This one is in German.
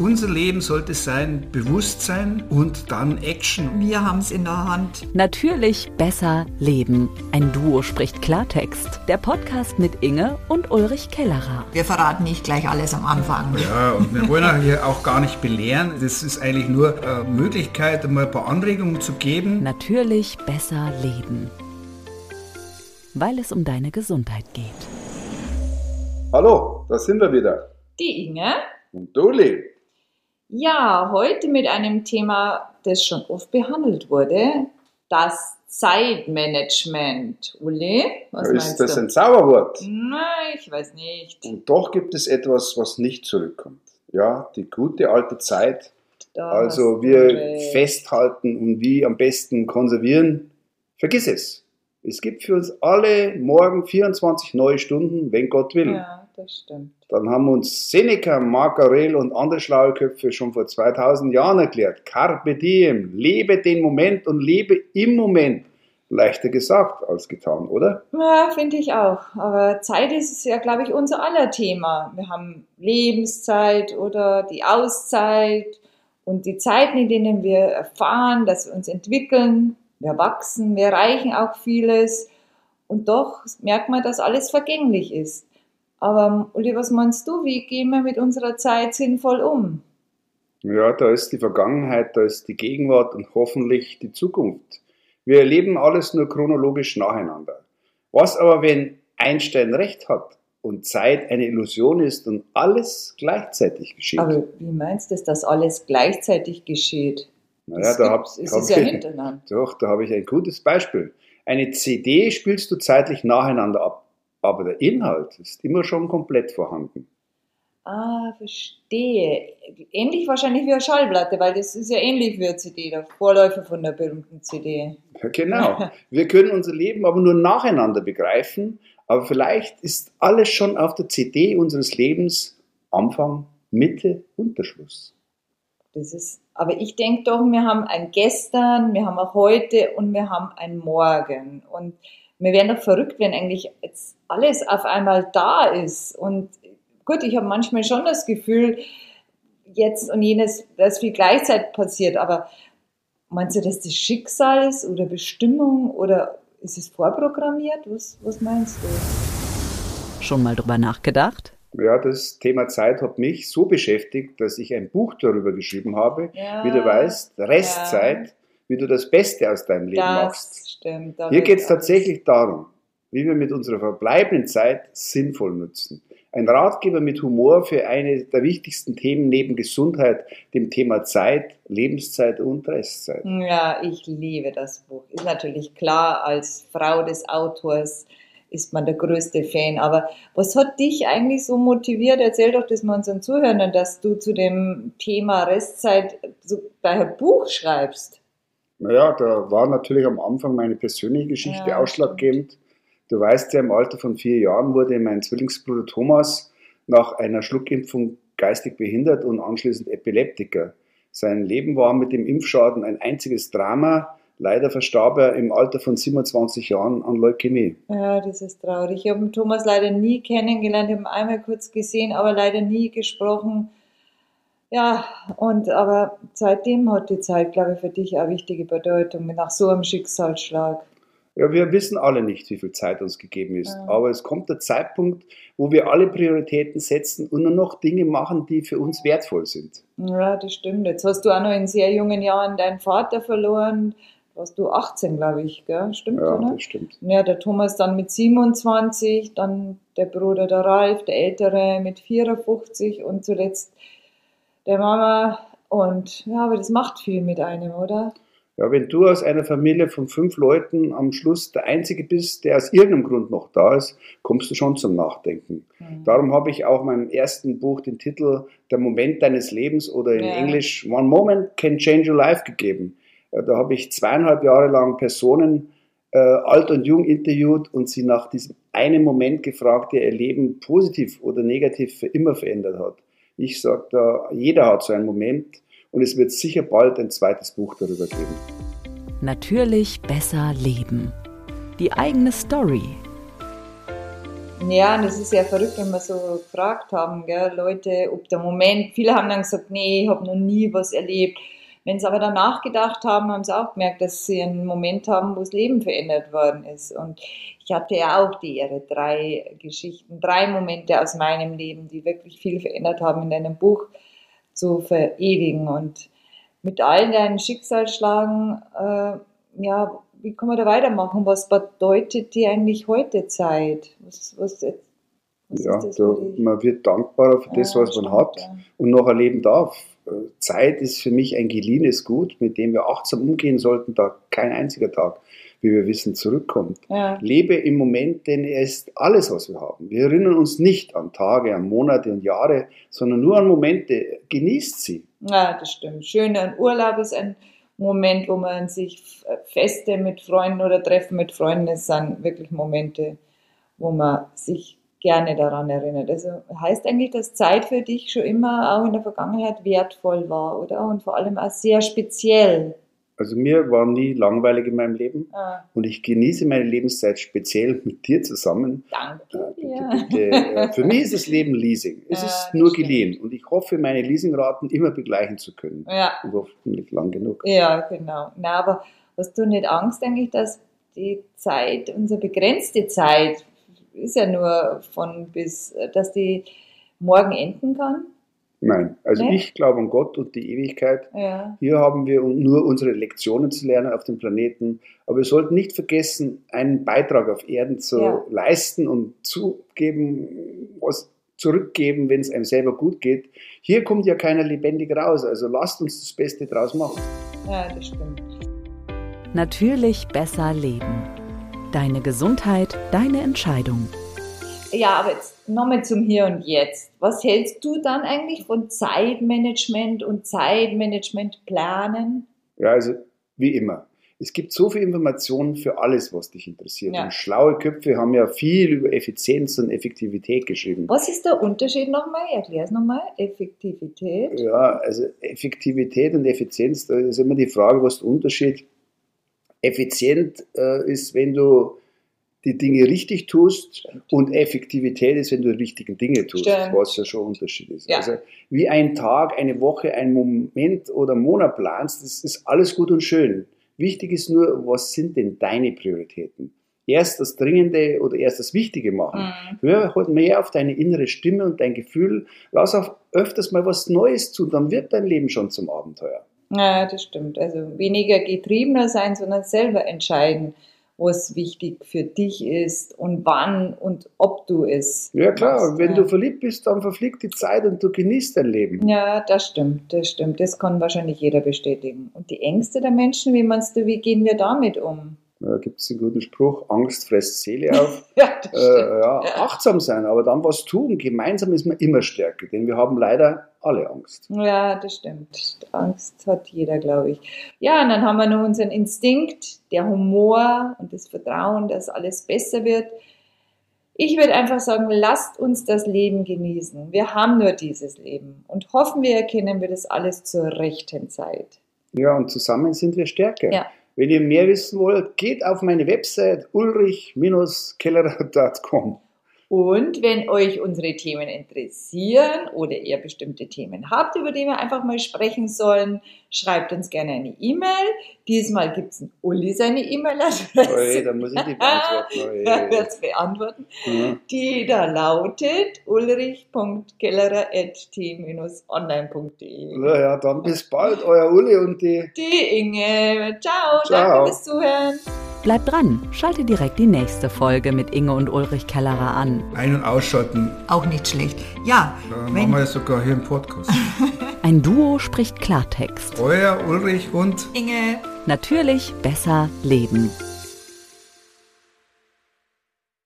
unser Leben sollte sein Bewusstsein und dann Action. Wir haben es in der Hand. Natürlich besser leben. Ein Duo spricht Klartext. Der Podcast mit Inge und Ulrich Kellerer. Wir verraten nicht gleich alles am Anfang. Ja, und wir wollen auch hier auch gar nicht belehren. Das ist eigentlich nur eine Möglichkeit, mal ein paar Anregungen zu geben. Natürlich besser leben. Weil es um deine Gesundheit geht. Hallo, da sind wir wieder. Die Inge. Und Doli. Ja, heute mit einem Thema, das schon oft behandelt wurde, das Zeitmanagement. Uli, was ist meinst das du? ein Zauberwort? Nein, ich weiß nicht. Und doch gibt es etwas, was nicht zurückkommt. Ja, die gute alte Zeit. Da Also wir recht. festhalten und wie am besten konservieren. Vergiss es. Es gibt für uns alle morgen 24 neue Stunden, wenn Gott will. Ja, das stimmt. Dann haben uns Seneca, Marc Aurel und andere schlaue Köpfe schon vor 2000 Jahren erklärt. Carpe diem, lebe den Moment und lebe im Moment. Leichter gesagt als getan, oder? Ja, finde ich auch. Aber Zeit ist ja, glaube ich, unser aller Thema. Wir haben Lebenszeit oder die Auszeit und die Zeiten, in denen wir erfahren, dass wir uns entwickeln, wir wachsen, wir erreichen auch vieles. Und doch merkt man, dass alles vergänglich ist. Aber Uli, was meinst du? Wie gehen wir mit unserer Zeit sinnvoll um? Ja, da ist die Vergangenheit, da ist die Gegenwart und hoffentlich die Zukunft. Wir erleben alles nur chronologisch nacheinander. Was aber, wenn Einstein recht hat und Zeit eine Illusion ist und alles gleichzeitig geschieht? Aber wie meinst du, dass das alles gleichzeitig geschieht? naja, Das da hab, es hab ist ja ich- hintereinander. Doch, da habe ich ein gutes Beispiel. Eine CD spielst du zeitlich nacheinander ab, aber der Inhalt ist immer schon komplett vorhanden. Ah, verstehe. Ähnlich wahrscheinlich wie eine Schallplatte, weil das ist ja ähnlich wie eine CD, der Vorläufer von der berühmten CD. Ja, genau. Wir können unser Leben aber nur nacheinander begreifen, aber vielleicht ist alles schon auf der CD unseres Lebens Anfang, Mitte und der Schluss. Das ist, aber ich denke doch, wir haben ein Gestern, wir haben auch heute und wir haben ein Morgen. Und wir wären doch verrückt, wenn eigentlich jetzt alles auf einmal da ist. Und gut, ich habe manchmal schon das Gefühl, jetzt und jenes, dass viel gleichzeitig passiert. Aber meinst du, dass das Schicksal ist oder Bestimmung oder ist es vorprogrammiert? Was, was meinst du? Schon mal drüber nachgedacht? Ja, das Thema Zeit hat mich so beschäftigt, dass ich ein Buch darüber geschrieben habe, Ja, wie du weißt, Restzeit, wie du das Beste aus deinem Leben das machst. stimmt. Hier geht es tatsächlich darum, wie wir mit unserer verbleibenden Zeit sinnvoll nutzen. Ein Ratgeber mit Humor für eine der wichtigsten Themen neben Gesundheit, dem Thema Zeit, Lebenszeit und Restzeit. Ja, ich liebe das Buch. Ist natürlich klar, als Frau des Autors ist man der größte Fan. Aber was hat dich eigentlich so motiviert? Erzähl doch das mal unseren Zuhörern, dass du zu dem Thema Restzeit so daher Buch schreibst. Naja, da war natürlich am Anfang meine persönliche Geschichte Ja, ausschlaggebend. Du weißt ja, im Alter von vier Jahren wurde mein Zwillingsbruder Thomas nach einer Schluckimpfung geistig behindert und anschließend Epileptiker. Sein Leben war mit dem Impfschaden ein einziges Drama. Leider verstarb er im Alter von 27 Jahren an Leukämie. Ja, das ist traurig. Ich habe Thomas leider nie kennengelernt, ich habe ihn einmal kurz gesehen, aber leider nie gesprochen. Ja, und aber seitdem hat die Zeit, glaube ich, für dich eine wichtige Bedeutung, nach so einem Schicksalsschlag. Ja, wir wissen alle nicht, wie viel Zeit uns gegeben ist. Ja. Aber es kommt der Zeitpunkt, wo wir alle Prioritäten setzen und nur noch Dinge machen, die für uns wertvoll sind. Ja, das stimmt. Jetzt hast du auch noch in sehr jungen Jahren deinen Vater verloren. Warst du 18, glaube ich, gell? Stimmt, Ja, oder? das stimmt. Ja, der Thomas dann mit 27, dann der Bruder der Ralf, der Ältere mit 54 und zuletzt der Mama. Und ja, aber das macht viel mit einem, oder? Ja, wenn du aus einer Familie von fünf Leuten am Schluss der Einzige bist, der aus irgendeinem Grund noch da ist, kommst du schon zum Nachdenken. Mhm. Darum habe ich auch meinem ersten Buch den Titel Der Moment deines Lebens oder in Ja. Englisch One Moment Can Change Your Life gegeben. Äh, Da habe ich zweieinhalb Jahre lang Personen, äh, alt und jung, interviewt und sie nach diesem einen Moment gefragt, der ihr Leben positiv oder negativ für immer verändert hat. Ich sage da, jeder hat so einen Moment und es wird sicher bald ein zweites Buch darüber geben. Natürlich besser leben. Die eigene Story. Ja, und das ist ja verrückt, wenn wir so gefragt haben, gell, Leute, ob der Moment, viele haben dann gesagt, nee, ich habe noch nie was erlebt. Wenn sie aber danach gedacht haben, haben sie auch gemerkt, dass sie einen Moment haben, wo das Leben verändert worden ist. Und ich hatte ja auch die Ehre, drei Geschichten, drei Momente aus meinem Leben, die wirklich viel verändert haben, in deinem Buch zu verewigen. Und mit all deinen Schicksalsschlagen, äh, ja, wie kann man da weitermachen? Was bedeutet dir eigentlich heute Zeit? Was, was, was ja, da, man wird dankbarer für das, ja, was man stimmt, hat ja. und noch erleben darf. Zeit ist für mich ein geliehenes Gut, mit dem wir achtsam umgehen sollten, da kein einziger Tag, wie wir wissen, zurückkommt. Ja. Lebe im Moment, denn er ist alles, was wir haben. Wir erinnern uns nicht an Tage, an Monate und Jahre, sondern nur an Momente. Genießt sie. Ja, das stimmt. Schöner Urlaub ist ein Moment, wo man sich Feste mit Freunden oder Treffen mit Freunden, das sind wirklich Momente, wo man sich gerne daran erinnert. Also heißt eigentlich, dass Zeit für dich schon immer auch in der Vergangenheit wertvoll war, oder? Und vor allem auch sehr speziell. Also mir war nie langweilig in meinem Leben ah. und ich genieße meine Lebenszeit speziell mit dir zusammen. Danke. Bitte, ja. bitte. Für mich ist das Leben Leasing. Es ja, ist nur geliehen und ich hoffe, meine Leasingraten immer begleichen zu können. Ja. Und hoffentlich lang genug. Ja, genau. Na, aber hast du nicht Angst eigentlich, dass die Zeit, unsere begrenzte Zeit, ist ja nur von bis, dass die morgen enden kann? Nein, also nee? ich glaube an Gott und die Ewigkeit. Ja. Hier haben wir nur unsere Lektionen zu lernen auf dem Planeten. Aber wir sollten nicht vergessen, einen Beitrag auf Erden zu ja. leisten und zugeben, was zurückgeben, wenn es einem selber gut geht. Hier kommt ja keiner lebendig raus. Also lasst uns das Beste draus machen. Ja, das stimmt. Natürlich besser leben. Deine Gesundheit, deine Entscheidung. Ja, aber jetzt nochmal zum Hier und Jetzt. Was hältst du dann eigentlich von Zeitmanagement und Zeitmanagementplanen? Ja, also wie immer. Es gibt so viel Informationen für alles, was dich interessiert. Ja. Und schlaue Köpfe haben ja viel über Effizienz und Effektivität geschrieben. Was ist der Unterschied nochmal? Erklär es nochmal. Effektivität. Ja, also Effektivität und Effizienz, da ist immer die Frage, was der Unterschied. Effizient äh, ist, wenn du die Dinge richtig tust und Effektivität ist, wenn du die richtigen Dinge tust, Stimmt. was ja schon ein Unterschied ist. Ja. Also wie ein Tag, eine Woche, ein Moment oder Monat planst, das ist alles gut und schön. Wichtig ist nur, was sind denn deine Prioritäten? Erst das Dringende oder erst das Wichtige machen. Mhm. Hör halt mehr auf deine innere Stimme und dein Gefühl. Lass auch öfters mal was Neues zu, dann wird dein Leben schon zum Abenteuer. Ja, das stimmt. Also weniger getriebener sein, sondern selber entscheiden was wichtig für dich ist und wann und ob du es. Ja klar, machst, wenn ja. du verliebt bist, dann verfliegt die Zeit und du genießt dein Leben. Ja, das stimmt, das stimmt. Das kann wahrscheinlich jeder bestätigen. Und die Ängste der Menschen, wie meinst du, wie gehen wir damit um? Da gibt es einen guten Spruch, Angst frisst Seele auf. ja, das äh, ja, achtsam sein, aber dann was tun. Gemeinsam ist man immer stärker, denn wir haben leider alle Angst. Ja, das stimmt. Angst hat jeder, glaube ich. Ja, und dann haben wir noch unseren Instinkt, der Humor und das Vertrauen, dass alles besser wird. Ich würde einfach sagen, lasst uns das Leben genießen. Wir haben nur dieses Leben und hoffen wir erkennen wir das alles zur rechten Zeit. Ja, und zusammen sind wir stärker. Ja. Wenn ihr mehr wissen wollt, geht auf meine Website ulrich-kellerer.com. Und wenn euch unsere Themen interessieren oder ihr bestimmte Themen habt, über die wir einfach mal sprechen sollen, schreibt uns gerne eine E-Mail. Diesmal gibt es Uli seine E-Mail-Adresse. Da muss ich die beantworten. Er wird es beantworten. Mhm. Die da lautet ulrich.kellerer.t-online.de. Naja, dann bis bald, euer Uli und die... Die Inge. Ciao, Ciao. danke fürs Zuhören. Bleibt dran, schalte direkt die nächste Folge mit Inge und Ulrich Kellerer an. Ein- und ausschalten. Auch nicht schlecht. Ja. Da machen wir ja sogar hier im Podcast. Ein Duo spricht Klartext. Euer Ulrich und Inge. Natürlich besser leben.